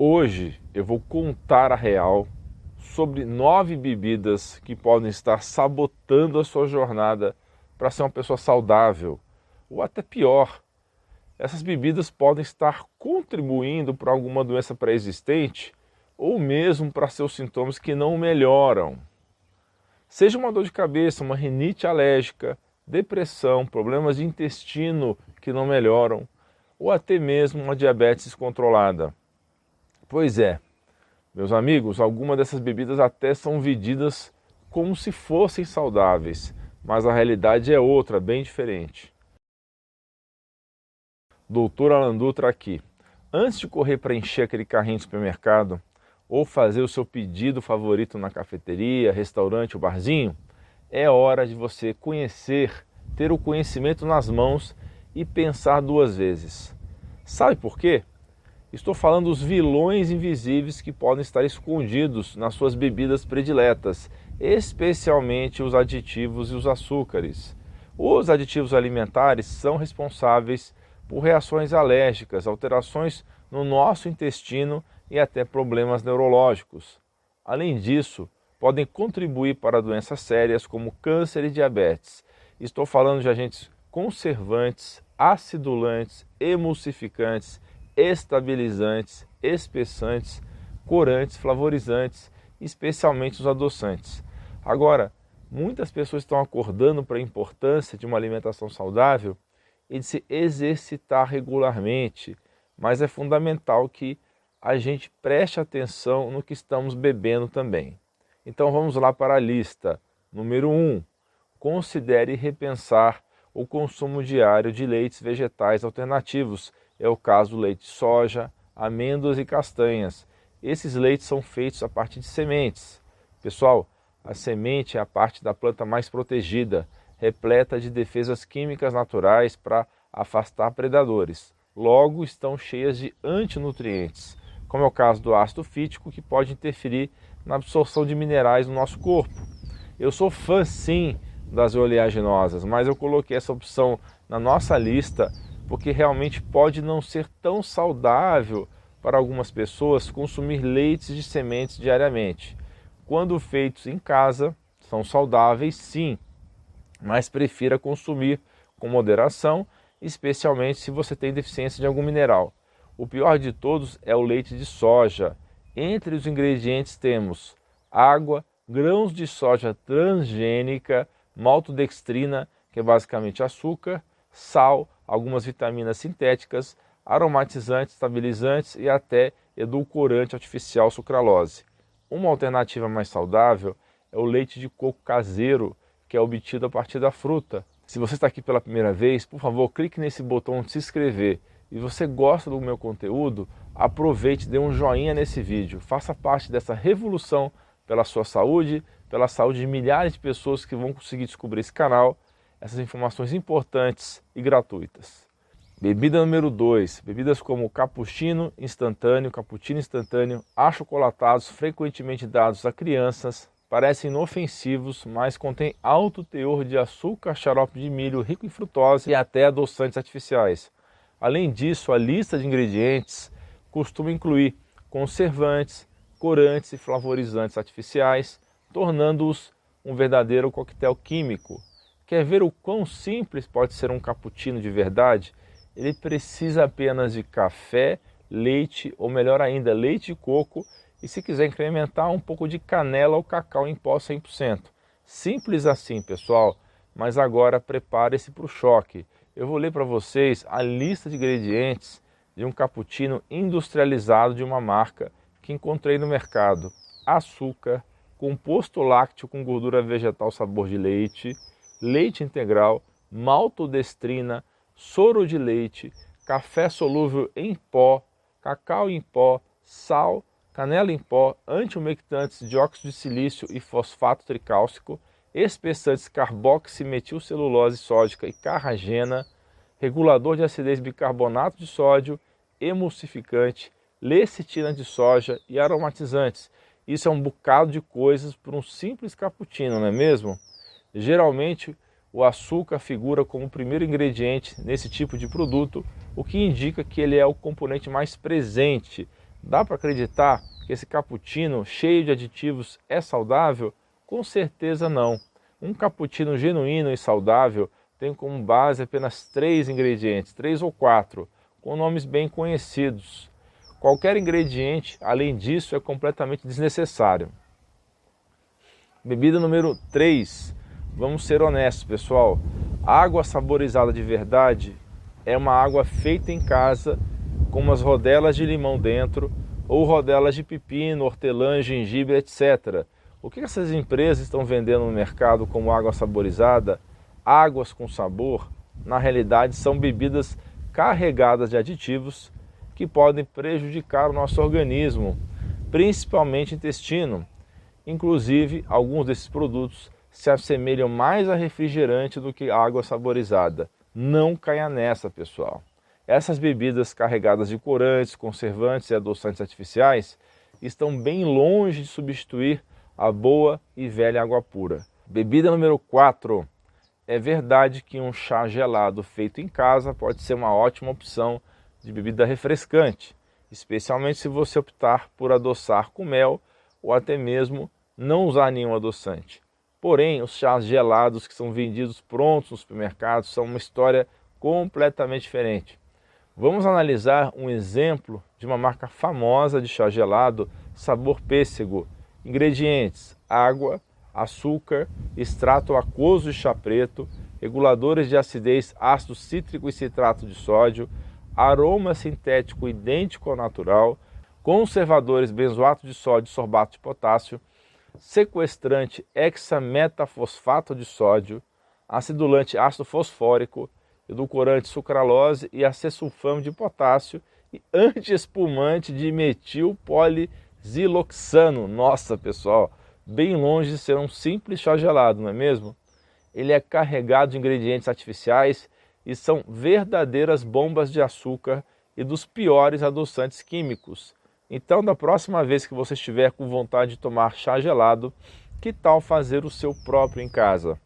Hoje eu vou contar a real sobre nove bebidas que podem estar sabotando a sua jornada para ser uma pessoa saudável, ou até pior. Essas bebidas podem estar contribuindo para alguma doença pré-existente ou mesmo para seus sintomas que não melhoram. Seja uma dor de cabeça, uma rinite alérgica, depressão, problemas de intestino que não melhoram, ou até mesmo uma diabetes descontrolada. Pois é, meus amigos, algumas dessas bebidas até são vendidas como se fossem saudáveis, mas a realidade é outra, bem diferente. Doutor Alan Dutra aqui. Antes de correr para encher aquele carrinho de supermercado ou fazer o seu pedido favorito na cafeteria, restaurante ou barzinho, é hora de você conhecer, ter o conhecimento nas mãos e pensar duas vezes. Sabe por quê? Estou falando dos vilões invisíveis que podem estar escondidos nas suas bebidas prediletas, especialmente os aditivos e os açúcares. Os aditivos alimentares são responsáveis por reações alérgicas, alterações no nosso intestino e até problemas neurológicos. Além disso, podem contribuir para doenças sérias como câncer e diabetes. Estou falando de agentes conservantes, acidulantes, emulsificantes estabilizantes, espessantes, corantes, flavorizantes, especialmente os adoçantes. Agora, muitas pessoas estão acordando para a importância de uma alimentação saudável e de se exercitar regularmente, mas é fundamental que a gente preste atenção no que estamos bebendo também. Então vamos lá para a lista. Número 1. Um, considere repensar o consumo diário de leites vegetais alternativos é o caso do leite de soja, amêndoas e castanhas. Esses leites são feitos a partir de sementes. Pessoal, a semente é a parte da planta mais protegida, repleta de defesas químicas naturais para afastar predadores. Logo, estão cheias de antinutrientes, como é o caso do ácido fítico, que pode interferir na absorção de minerais no nosso corpo. Eu sou fã sim das oleaginosas, mas eu coloquei essa opção na nossa lista porque realmente pode não ser tão saudável para algumas pessoas consumir leites de sementes diariamente. Quando feitos em casa, são saudáveis sim, mas prefira consumir com moderação, especialmente se você tem deficiência de algum mineral. O pior de todos é o leite de soja. Entre os ingredientes temos água, grãos de soja transgênica, maltodextrina, que é basicamente açúcar, sal, algumas vitaminas sintéticas, aromatizantes, estabilizantes e até edulcorante artificial sucralose. Uma alternativa mais saudável é o leite de coco caseiro, que é obtido a partir da fruta. Se você está aqui pela primeira vez, por favor, clique nesse botão de se inscrever. E você gosta do meu conteúdo, aproveite dê um joinha nesse vídeo. Faça parte dessa revolução pela sua saúde, pela saúde de milhares de pessoas que vão conseguir descobrir esse canal essas informações importantes e gratuitas. Bebida número 2, bebidas como cappuccino instantâneo, cappuccino instantâneo, achocolatados frequentemente dados a crianças, parecem inofensivos, mas contêm alto teor de açúcar, xarope de milho rico em frutose e até adoçantes artificiais. Além disso, a lista de ingredientes costuma incluir conservantes, corantes e flavorizantes artificiais, tornando-os um verdadeiro coquetel químico Quer ver o quão simples pode ser um cappuccino de verdade? Ele precisa apenas de café, leite ou melhor ainda, leite de coco e se quiser incrementar um pouco de canela ou cacau em pó 100%. Simples assim, pessoal, mas agora prepare-se para o choque. Eu vou ler para vocês a lista de ingredientes de um cappuccino industrializado de uma marca que encontrei no mercado. Açúcar, composto lácteo com gordura vegetal sabor de leite, leite integral, maltodestrina, soro de leite, café solúvel em pó, cacau em pó, sal, canela em pó, antiumectantes, dióxido de silício e fosfato tricálcico, espessantes carboximetilcelulose sódica e carragena, regulador de acidez bicarbonato de sódio, emulsificante, lecitina de soja e aromatizantes. Isso é um bocado de coisas por um simples cappuccino, não é mesmo? Geralmente, o açúcar figura como o primeiro ingrediente nesse tipo de produto, o que indica que ele é o componente mais presente Dá para acreditar que esse cappuccino cheio de aditivos é saudável? Com certeza não. Um cappuccino genuíno e saudável tem como base apenas três ingredientes, três ou quatro, com nomes bem conhecidos. Qualquer ingrediente, além disso, é completamente desnecessário. Bebida número 3. Vamos ser honestos, pessoal. água saborizada de verdade é uma água feita em casa com umas rodelas de limão dentro ou rodelas de pepino, hortelã, gengibre, etc. O que essas empresas estão vendendo no mercado como água saborizada, águas com sabor, na realidade são bebidas carregadas de aditivos que podem prejudicar o nosso organismo, principalmente intestino. Inclusive, alguns desses produtos se assemelham mais a refrigerante do que água saborizada. Não caia nessa, pessoal. Essas bebidas carregadas de corantes, conservantes e adoçantes artificiais estão bem longe de substituir a boa e velha água pura. Bebida número 4. É verdade que um chá gelado feito em casa pode ser uma ótima opção de bebida refrescante, especialmente se você optar por adoçar com mel ou até mesmo não usar nenhum adoçante. Porém, os chás gelados que são vendidos prontos nos supermercados são uma história completamente diferente. Vamos analisar um exemplo de uma marca famosa de chá gelado, sabor pêssego. Ingredientes: água, açúcar, extrato aquoso de chá preto, reguladores de acidez, ácido cítrico e citrato de sódio, aroma sintético idêntico ao natural, conservadores benzoato de sódio e sorbato de potássio, sequestrante hexametafosfato de sódio, acidulante ácido fosfórico, edulcorante sucralose e acesulfame de potássio e antiespumante de metilpoliziloxano. Nossa, pessoal, bem longe de ser um simples chá gelado, não é mesmo? Ele é carregado de ingredientes artificiais e são verdadeiras bombas de açúcar e dos piores adoçantes químicos. Então, da próxima vez que você estiver com vontade de tomar chá gelado, que tal fazer o seu próprio em casa?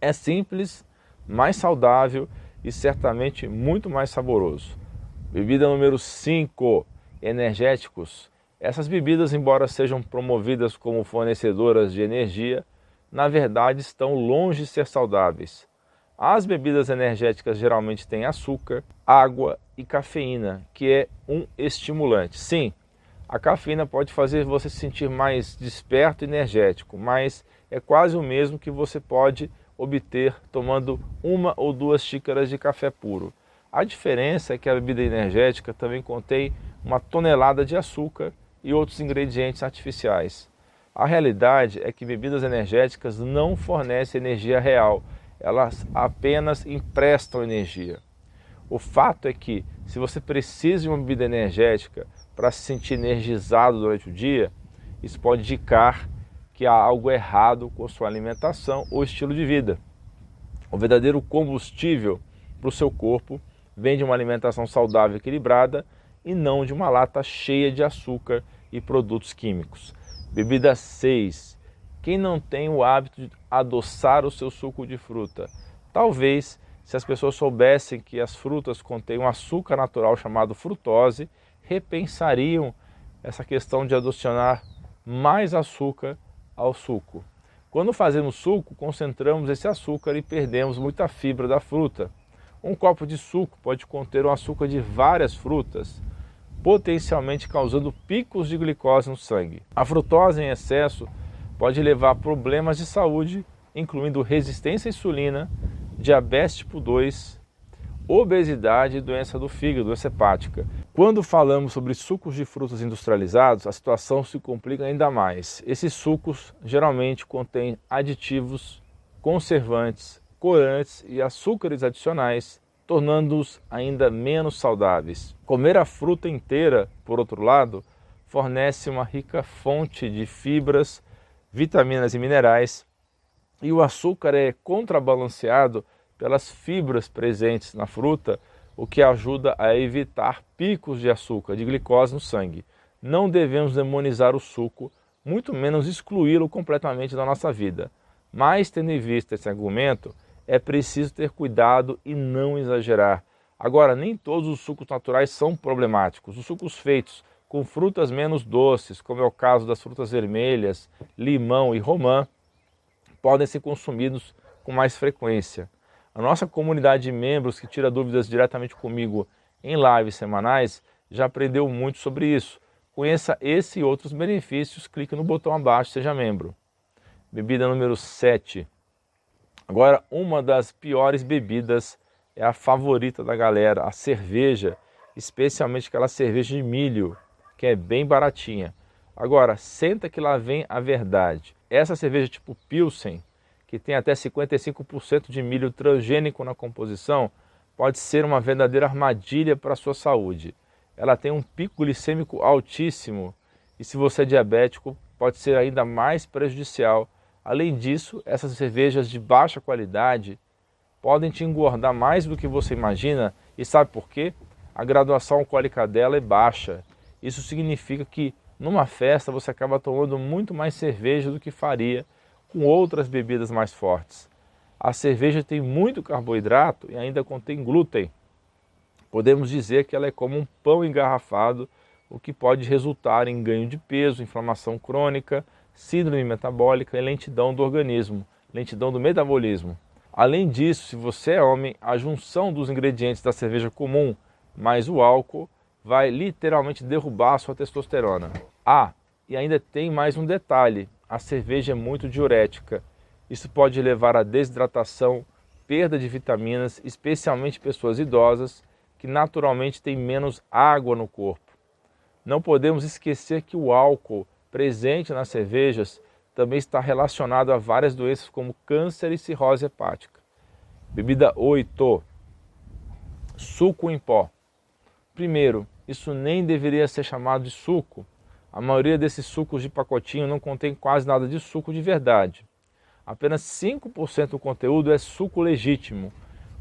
É simples, mais saudável e certamente muito mais saboroso. Bebida número 5, energéticos. Essas bebidas, embora sejam promovidas como fornecedoras de energia, na verdade estão longe de ser saudáveis. As bebidas energéticas geralmente têm açúcar, água e cafeína, que é um estimulante. Sim, a cafeína pode fazer você se sentir mais desperto e energético, mas é quase o mesmo que você pode obter tomando uma ou duas xícaras de café puro. A diferença é que a bebida energética também contém uma tonelada de açúcar e outros ingredientes artificiais. A realidade é que bebidas energéticas não fornecem energia real, elas apenas emprestam energia. O fato é que, se você precisa de uma bebida energética para se sentir energizado durante o dia, isso pode indicar que há algo errado com sua alimentação ou estilo de vida. O verdadeiro combustível para o seu corpo vem de uma alimentação saudável e equilibrada e não de uma lata cheia de açúcar e produtos químicos. Bebida 6 quem não tem o hábito adoçar o seu suco de fruta? Talvez, se as pessoas soubessem que as frutas contêm um açúcar natural chamado frutose, repensariam essa questão de adicionar mais açúcar ao suco. Quando fazemos suco, concentramos esse açúcar e perdemos muita fibra da fruta. Um copo de suco pode conter um açúcar de várias frutas, potencialmente causando picos de glicose no sangue. A frutose em excesso pode levar a problemas de saúde, incluindo resistência à insulina, diabetes tipo 2, obesidade e doença do fígado, doença hepática. Quando falamos sobre sucos de frutas industrializados, a situação se complica ainda mais. Esses sucos geralmente contêm aditivos, conservantes, corantes e açúcares adicionais, tornando-os ainda menos saudáveis. Comer a fruta inteira, por outro lado, fornece uma rica fonte de fibras vitaminas e minerais, e o açúcar é contrabalanceado pelas fibras presentes na fruta, o que ajuda a evitar picos de açúcar, de glicose no sangue. Não devemos demonizar o suco, muito menos excluí-lo completamente da nossa vida. Mas, tendo em vista esse argumento, é preciso ter cuidado e não exagerar. Agora, nem todos os sucos naturais são problemáticos. Os sucos feitos com frutas menos doces, como é o caso das frutas vermelhas, limão e romã, podem ser consumidos com mais frequência. A nossa comunidade de membros que tira dúvidas diretamente comigo em lives semanais já aprendeu muito sobre isso. Conheça esse e outros benefícios, clique no botão abaixo, seja membro. Bebida número 7. Agora, uma das piores bebidas é a favorita da galera, a cerveja, especialmente aquela cerveja de milho, que é bem baratinha. Agora, senta que lá vem a verdade. Essa cerveja tipo Pilsen, que tem até 55% de milho transgênico na composição, pode ser uma verdadeira armadilha para a sua saúde ela tem um pico glicêmico altíssimo e se você é diabético pode ser ainda mais prejudicial. Além disso, essas cervejas de baixa qualidade podem te engordar mais do que você imagina e sabe por quê? A graduação alcoólica dela é baixa. Isso significa que numa festa você acaba tomando muito mais cerveja do que faria com outras bebidas mais fortes. A cerveja tem muito carboidrato e ainda contém glúten, Podemos dizer que ela é como um pão engarrafado, o que pode resultar em ganho de peso, inflamação crônica, síndrome metabólica e lentidão do organismo, lentidão do metabolismo. Além disso, se você é homem, a junção dos ingredientes da cerveja comum mais o álcool vai literalmente derrubar a sua testosterona. Ah, e ainda tem mais um detalhe: a cerveja é muito diurética. Isso pode levar à desidratação, perda de vitaminas, especialmente pessoas idosas, que naturalmente tem menos água no corpo. Não podemos esquecer que o álcool presente nas cervejas também está relacionado a várias doenças como câncer e cirrose hepática. Bebida 8. Suco em pó. Primeiro, isso nem deveria ser chamado de suco. A maioria desses sucos de pacotinho não contém quase nada de suco de verdade. Apenas 5% do conteúdo é suco legítimo,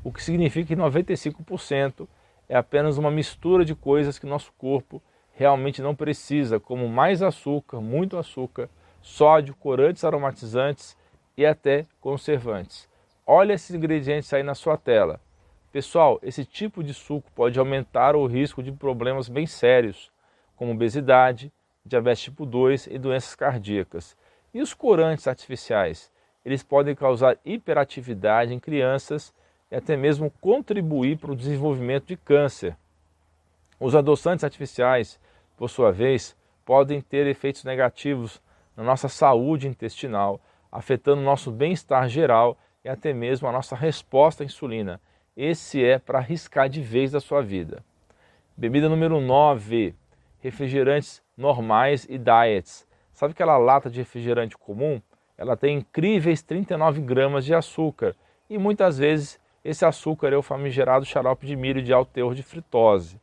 o que significa que 95% é apenas uma mistura de coisas que nosso corpo realmente não precisa, como mais açúcar, muito açúcar, sódio, corantes aromatizantes e até conservantes. Olha esses ingredientes aí na sua tela. Pessoal, esse tipo de suco pode aumentar o risco de problemas bem sérios, como obesidade, diabetes tipo 2 e doenças cardíacas. E os corantes artificiais? Eles podem causar hiperatividade em crianças e até mesmo contribuir para o desenvolvimento de câncer. Os adoçantes artificiais, por sua vez, podem ter efeitos negativos na nossa saúde intestinal, afetando nosso bem-estar geral e até mesmo a nossa resposta à insulina. Esse é para arriscar de vez da sua vida. Bebida número 9, refrigerantes normais e diets. Sabe aquela lata de refrigerante comum? Ela tem incríveis 39 gramas de açúcar e muitas vezes esse açúcar é o famigerado xarope de milho de alto teor de fritose.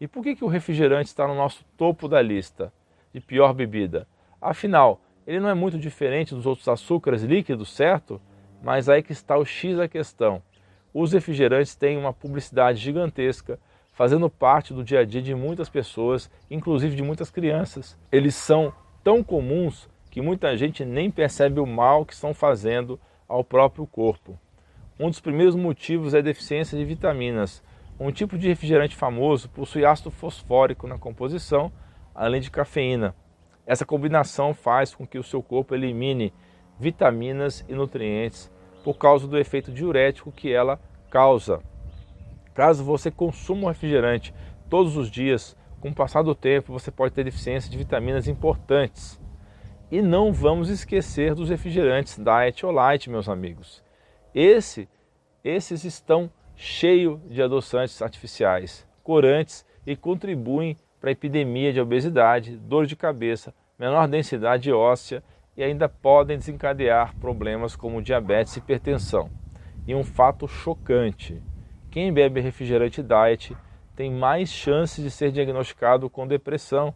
E por que, que o refrigerante está no nosso topo da lista de pior bebida? Afinal, ele não é muito diferente dos outros açúcares líquidos, certo? Mas aí que está o X da questão. Os refrigerantes têm uma publicidade gigantesca, fazendo parte do dia a dia de muitas pessoas, inclusive de muitas crianças. Eles são tão comuns que muita gente nem percebe o mal que estão fazendo ao próprio corpo. Um dos primeiros motivos é a deficiência de vitaminas. Um tipo de refrigerante famoso possui ácido fosfórico na composição, além de cafeína. Essa combinação faz com que o seu corpo elimine vitaminas e nutrientes por causa do efeito diurético que ela causa. Caso você consuma um refrigerante todos os dias, com o passar do tempo você pode ter deficiência de vitaminas importantes. E não vamos esquecer dos refrigerantes Diet ou Light, meus amigos. Esse, esses estão cheios de adoçantes artificiais, corantes e contribuem para a epidemia de obesidade, dor de cabeça, menor densidade óssea e ainda podem desencadear problemas como diabetes e hipertensão. E um fato chocante: quem bebe refrigerante diet tem mais chances de ser diagnosticado com depressão.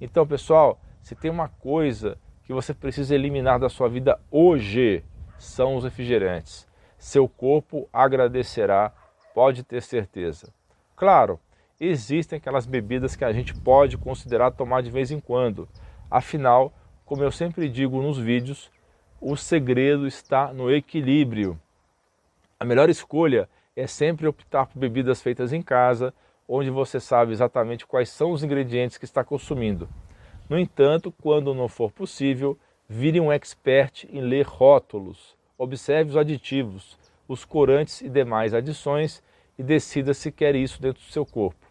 Então, pessoal, se tem uma coisa que você precisa eliminar da sua vida hoje, são os refrigerantes seu corpo agradecerá, pode ter certeza. Claro, existem aquelas bebidas que a gente pode considerar tomar de vez em quando. Afinal, como eu sempre digo nos vídeos, o segredo está no equilíbrio. A melhor escolha é sempre optar por bebidas feitas em casa onde você sabe exatamente quais são os ingredientes que está consumindo. No entanto, quando não for possível, vire um expert em ler rótulos. Observe os aditivos, os corantes e demais adições e decida se quer isso dentro do seu corpo.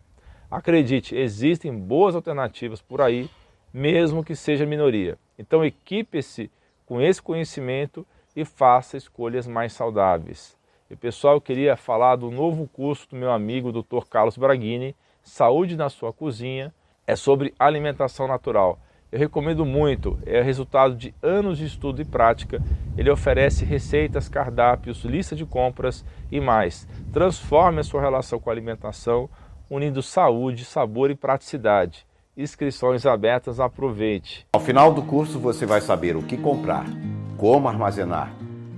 Acredite, existem boas alternativas por aí, mesmo que seja minoria. Então equipe-se com esse conhecimento e faça escolhas mais saudáveis. E pessoal, eu queria falar do novo curso do meu amigo Dr. Carlos Braghini, Saúde na sua cozinha, é sobre alimentação natural. Eu recomendo muito, é resultado de anos de estudo e prática. Ele oferece receitas, cardápios, lista de compras e mais. Transforme a sua relação com a alimentação, unindo saúde, sabor e praticidade. Inscrições abertas, aproveite. Ao final do curso você vai saber o que comprar, como armazenar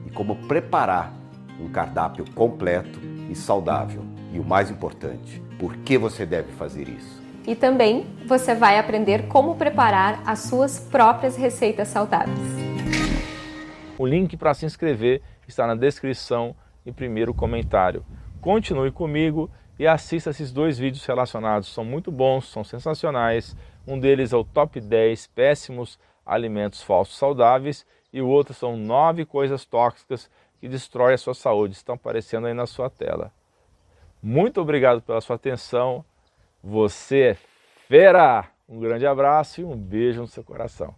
e como preparar um cardápio completo e saudável. E o mais importante, por que você deve fazer isso. E também você vai aprender como preparar as suas próprias receitas saudáveis. O link para se inscrever está na descrição e primeiro comentário. Continue comigo e assista esses dois vídeos relacionados. São muito bons, são sensacionais. Um deles é o Top 10 Péssimos Alimentos Falsos Saudáveis e o outro são 9 coisas tóxicas que destroem a sua saúde. Estão aparecendo aí na sua tela. Muito obrigado pela sua atenção. Você é fera! Um grande abraço e um beijo no seu coração.